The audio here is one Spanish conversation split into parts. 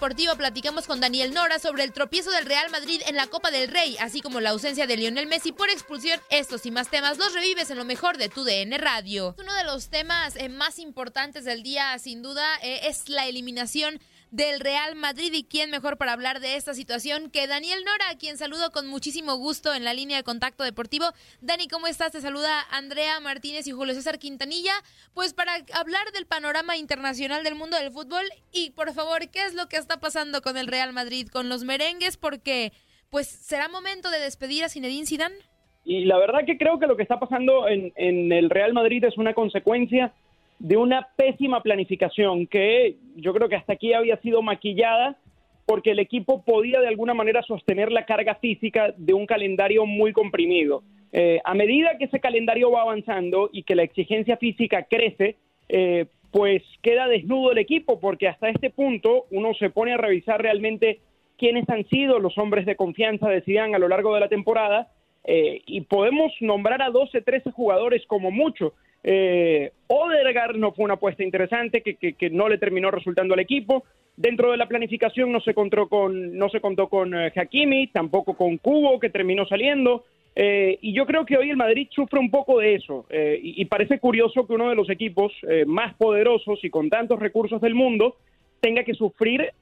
Deportivo platicamos con Daniel Nora sobre el tropiezo del Real Madrid en la Copa del Rey, así como la ausencia de Lionel Messi por expulsión. Estos y más temas los revives en lo mejor de tu DN Radio. Uno de los temas eh, más importantes del día, sin duda, eh, es la eliminación del Real Madrid y quién mejor para hablar de esta situación que Daniel Nora, a quien saludo con muchísimo gusto en la línea de contacto deportivo. Dani, ¿cómo estás? Te saluda Andrea Martínez y Julio César Quintanilla, pues para hablar del panorama internacional del mundo del fútbol y por favor, ¿qué es lo que está pasando con el Real Madrid, con los merengues? Porque pues será momento de despedir a Zinedine Zidane. Y la verdad que creo que lo que está pasando en, en el Real Madrid es una consecuencia de una pésima planificación que yo creo que hasta aquí había sido maquillada porque el equipo podía de alguna manera sostener la carga física de un calendario muy comprimido. Eh, a medida que ese calendario va avanzando y que la exigencia física crece, eh, pues queda desnudo el equipo porque hasta este punto uno se pone a revisar realmente quiénes han sido los hombres de confianza de Zidane a lo largo de la temporada eh, y podemos nombrar a 12, 13 jugadores como mucho. Eh, Odegaard no fue una apuesta interesante que, que, no le terminó resultando al equipo. Dentro de la planificación no se contó con, no se contó con eh, Hakimi, tampoco con Cubo, que terminó saliendo. Eh, y yo creo que hoy el Madrid sufre un poco de eso. Eh, y, y, parece curioso que uno de los equipos eh, más poderosos y con tantos recursos del mundo tenga que sufrir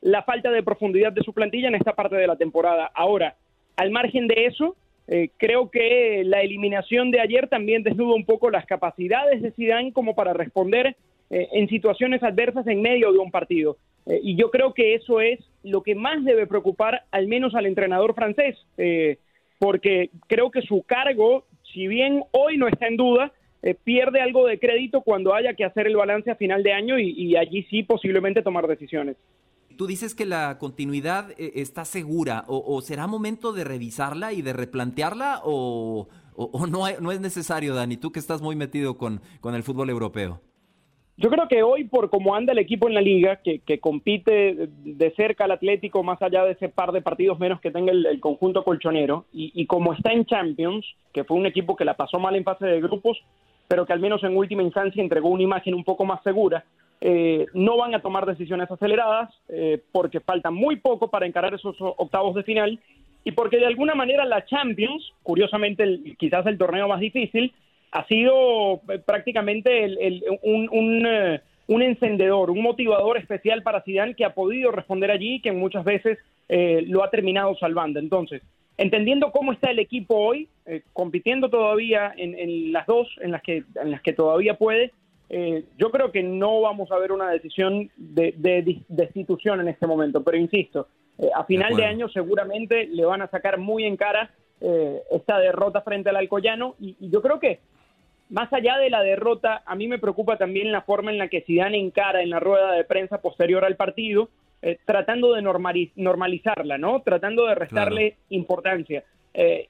la falta de profundidad de su plantilla en esta parte de la temporada. Ahora, al margen de eso, eh, creo que la eliminación de ayer también desnuda un poco las capacidades de Zidane como para responder eh, en situaciones adversas en medio de un partido. Eh, y yo creo que eso es lo que más debe preocupar al menos al entrenador francés, porque creo que su cargo, si bien hoy no está en duda, pierde algo de crédito cuando haya que hacer el balance a final de año y allí sí posiblemente tomar decisiones. Tú dices que la continuidad eh, está segura, o, será momento de revisarla y de replantearla, o, no, no, es necesario, Dani, tú que estás muy metido con, con el fútbol europeo. Yo creo que hoy, por cómo anda el equipo en la liga, que, compite de cerca al Atlético, más allá de ese par de partidos menos que tenga el, conjunto colchonero, y, y, como está en Champions, que fue un equipo que la pasó mal en fase de grupos, pero que al menos en última instancia entregó una imagen un poco más segura, eh, no van a tomar decisiones aceleradas eh, porque falta muy poco para encarar esos octavos de final y porque de alguna manera la Champions, curiosamente el, quizás el torneo más difícil, ha sido eh, prácticamente un, un, encendedor, un motivador especial para Zidane que ha podido responder allí y que muchas veces lo ha terminado salvando. Entonces, entendiendo cómo está el equipo hoy, compitiendo todavía en, en, las dos en las que en las que todavía puede, eh, yo creo que no vamos a ver una decisión de, destitución en este momento, pero insisto, Eh, a final de, año seguramente le van a sacar muy en cara eh, esta derrota frente al Alcoyano y, yo creo que más allá de la derrota, a mí me preocupa también la forma en la que Zidane encara en la rueda de prensa posterior al partido, eh, tratando de normalizarla, ¿no? Tratando de restarle importancia.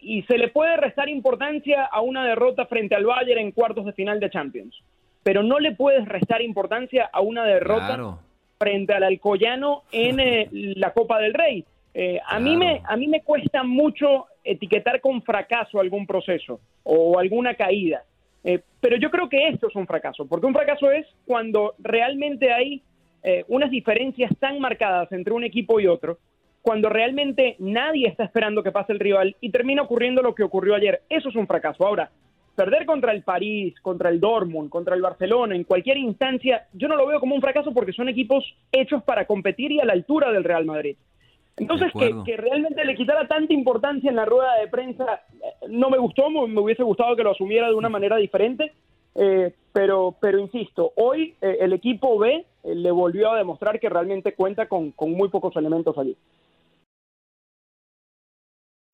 y se le puede restar importancia a una derrota frente al Bayern en cuartos de final de Champions, pero no le puedes restar importancia a una derrota frente al Alcoyano en eh, la Copa del Rey. Eh, a, mí me, a mí me cuesta mucho etiquetar con fracaso algún proceso o alguna caída, eh, pero yo creo que esto es un fracaso, porque un fracaso es cuando realmente hay unas diferencias tan marcadas entre un equipo y otro, cuando realmente nadie está esperando que pase el rival y termina ocurriendo lo que ocurrió ayer. Eso es un fracaso. Ahora, perder contra el París, contra el Dortmund, contra el Barcelona, en cualquier instancia, yo no lo veo como un fracaso porque son equipos hechos para competir y a la altura del Real Madrid. Entonces, que, realmente le quitara tanta importancia en la rueda de prensa eh, no me gustó, me hubiese gustado que lo asumiera de una manera diferente, eh, pero, pero insisto, hoy eh, el equipo B le volvió a demostrar que realmente cuenta con, con muy pocos elementos allí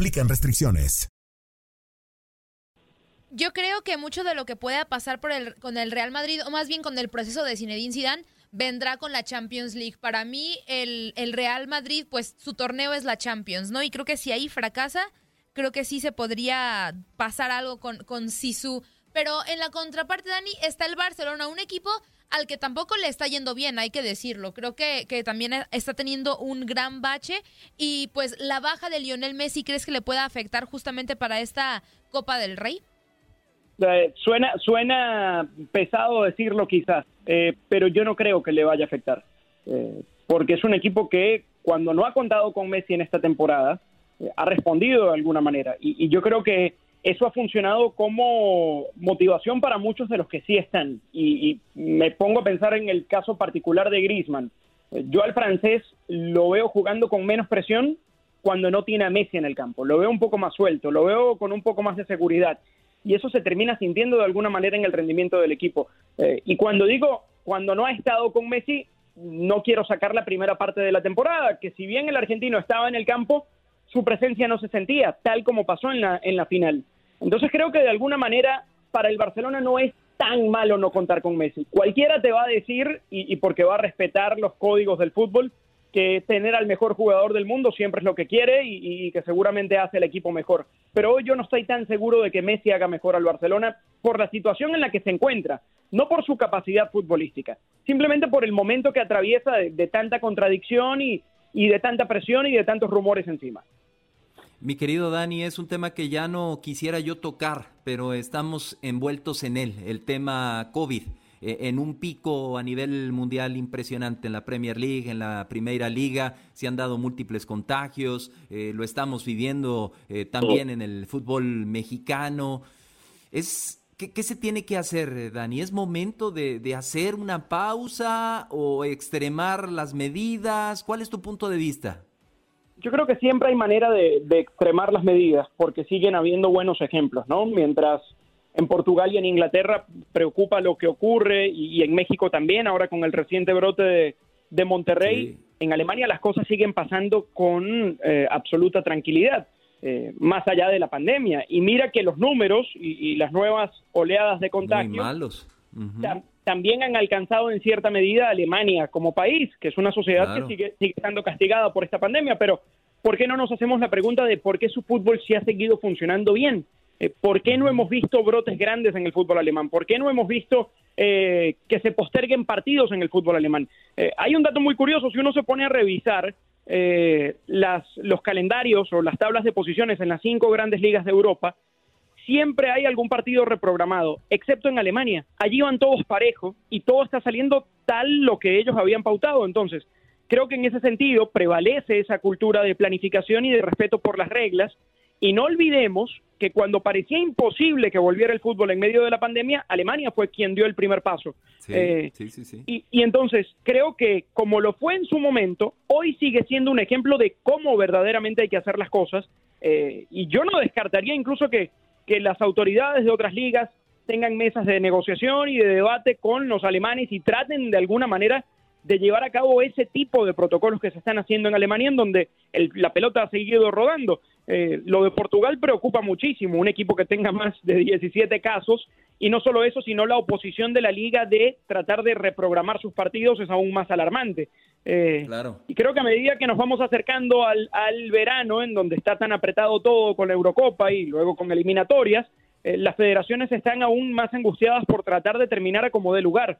aplican restricciones. Yo creo que mucho de lo que pueda pasar por el, con el Real Madrid, o más bien con el proceso de Zinedine Zidane, vendrá con la Champions League. Para mí, el, el, Real Madrid, pues su torneo es la Champions, ¿no? Y creo que si ahí fracasa, creo que sí se podría pasar algo con, con. Pero en la contraparte, Dani, está el Barcelona, un equipo al que tampoco le está yendo bien, hay que decirlo. Creo que, que también está teniendo un gran bache y pues la baja de Lionel Messi, ¿crees que le pueda afectar justamente para esta Copa del Rey? Eh, suena, suena pesado decirlo quizás, eh, pero yo no creo que le vaya a afectar, eh, porque es un equipo que cuando no ha contado con Messi en esta temporada, ha respondido de alguna manera. y yo creo que eso ha funcionado como motivación para muchos de los que sí están. Y, me pongo a pensar en el caso particular de Griezmann. Yo al francés lo veo jugando con menos presión cuando no tiene a Messi en el campo. Lo veo un poco más suelto, lo veo con un poco más de seguridad. Y eso se termina sintiendo de alguna manera en el rendimiento del equipo. Eh, y cuando digo, cuando no ha estado con Messi, no quiero sacar la primera parte de la temporada, que si bien el argentino estaba en el campo, su presencia no se sentía, tal como pasó en la, en la final. Entonces creo que de alguna manera para el Barcelona no es tan malo no contar con Messi. Cualquiera te va a decir, y, porque va a respetar los códigos del fútbol, que tener al mejor jugador del mundo siempre es lo que quiere y, y, que seguramente hace el equipo mejor. Pero hoy yo no estoy tan seguro de que Messi haga mejor al Barcelona por la situación en la que se encuentra, no por su capacidad futbolística, simplemente por el momento que atraviesa de, tanta contradicción y, y de tanta presión y de tantos rumores encima. Mi querido Dani, es un tema que ya no quisiera yo tocar, pero estamos envueltos en él, el tema COVID, eh, en un pico a nivel mundial impresionante en la Premier League, en la Primera Liga, se han dado múltiples contagios, eh, lo estamos viviendo eh, también en el fútbol mexicano. Es, ¿qué, se tiene que hacer, Dani? ¿Es momento de, de hacer una pausa o extremar las medidas? ¿Cuál es tu punto de vista? Yo creo que siempre hay manera de, extremar las medidas, porque siguen habiendo buenos ejemplos, ¿no? Mientras en Portugal y en Inglaterra preocupa lo que ocurre, y, en México también, ahora con el reciente brote de, Monterrey, en Alemania las cosas siguen pasando con eh, absoluta tranquilidad, eh, más allá de la pandemia. Y mira que los números y, las nuevas oleadas de contagio malos también han alcanzado en cierta medida a Alemania como país, que es una sociedad que sigue, sigue estando castigada por esta pandemia, pero ¿por qué no nos hacemos la pregunta de por qué su fútbol sí ha seguido funcionando bien? Eh, ¿Por qué no hemos visto brotes grandes en el fútbol alemán? ¿Por qué no hemos visto eh, que se posterguen partidos en el fútbol alemán? Eh, hay un dato muy curioso, si uno se pone a revisar las, los calendarios o las tablas de posiciones en las cinco grandes ligas de Europa, siempre hay algún partido reprogramado, excepto en Alemania. Allí van todos parejos y todo está saliendo tal lo que ellos habían pautado. Entonces, creo que en ese sentido prevalece esa cultura de planificación y de respeto por las reglas. Y no olvidemos que cuando parecía imposible que volviera el fútbol en medio de la pandemia, Alemania fue quien dio el primer paso. Sí, Eh, sí, sí, sí. y, y entonces creo que como lo fue en su momento, hoy sigue siendo un ejemplo de cómo verdaderamente hay que hacer las cosas. Eh, y yo no descartaría incluso que, que las autoridades de otras ligas tengan mesas de negociación y de debate con los alemanes y traten de alguna manera de llevar a cabo ese tipo de protocolos que se están haciendo en Alemania, en donde el- la pelota ha seguido rodando. Eh, lo de Portugal preocupa muchísimo, un equipo que tenga más de 17 casos, y no solo eso, sino la oposición de la liga de tratar de reprogramar sus partidos es aún más alarmante. Eh, Claro. y creo que a medida que nos vamos acercando al, al verano, en donde está tan apretado todo con la Eurocopa y luego con eliminatorias, eh, las federaciones están aún más angustiadas por tratar de terminar a como dé lugar.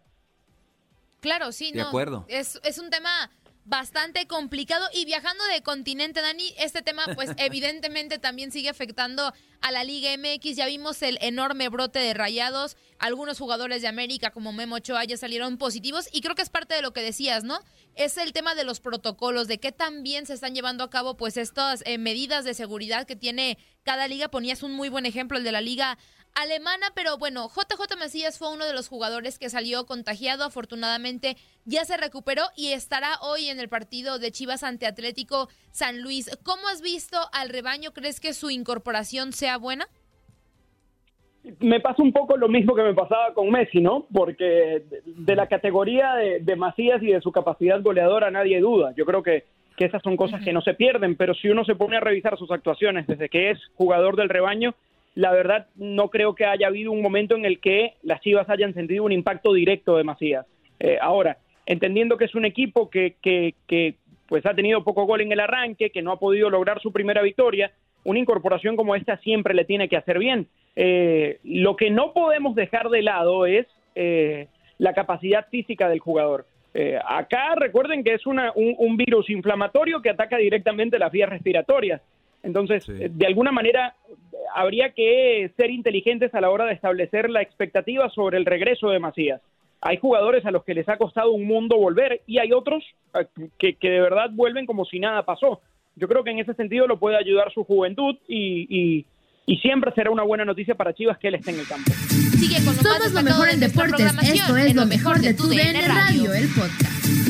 Claro, sí, De no. acuerdo. Es, es un tema bastante complicado y viajando de continente, Dani, este tema pues evidentemente también sigue afectando a la Liga MX. Ya vimos el enorme brote de rayados. Algunos jugadores de América como Memo Ochoa ya salieron positivos y creo que es parte de lo que decías, ¿no? Es el tema de los protocolos, de qué tan bien se están llevando a cabo pues estas eh, medidas de seguridad que tiene cada liga. Ponías un muy buen ejemplo, el de la Liga alemana, pero bueno, JJ Macías fue uno de los jugadores que salió contagiado, afortunadamente ya se recuperó y estará hoy en el partido de Chivas ante Atlético San Luis. ¿Cómo has visto al rebaño? ¿Crees que su incorporación sea buena? me pasa un poco lo mismo que me pasaba con Messi, ¿no? Porque de, la categoría de, de Macías y de su capacidad goleadora nadie duda. Yo creo que, que esas son cosas que no se pierden, pero si uno se pone a revisar sus actuaciones desde que es jugador del rebaño, la verdad no creo que haya habido un momento en el que las Chivas hayan sentido un impacto directo de. Eh, ahora, entendiendo que es un equipo que, que, que pues ha tenido poco gol en el arranque, que no ha podido lograr su primera victoria, una incorporación como esta siempre le tiene que hacer bien. Eh, lo que no podemos dejar de lado es eh, la capacidad física del jugador. Eh, acá recuerden que es una, un, un virus inflamatorio que ataca directamente las vías respiratorias. Entonces, Sí. eh, de alguna manera, habría que ser inteligentes a la hora de establecer la expectativa sobre el regreso de Macías. Hay jugadores a los que les ha costado un mundo volver y hay otros eh, que, que de verdad vuelven como si nada pasó. Yo creo que en ese sentido lo puede ayudar su juventud y, y- y siempre será una buena noticia para Chivas que él esté en el campo. Sigue con lo más Somos lo mejor en deportes. Esto es en lo mejor de tu DN Radio, Radio. el podcast.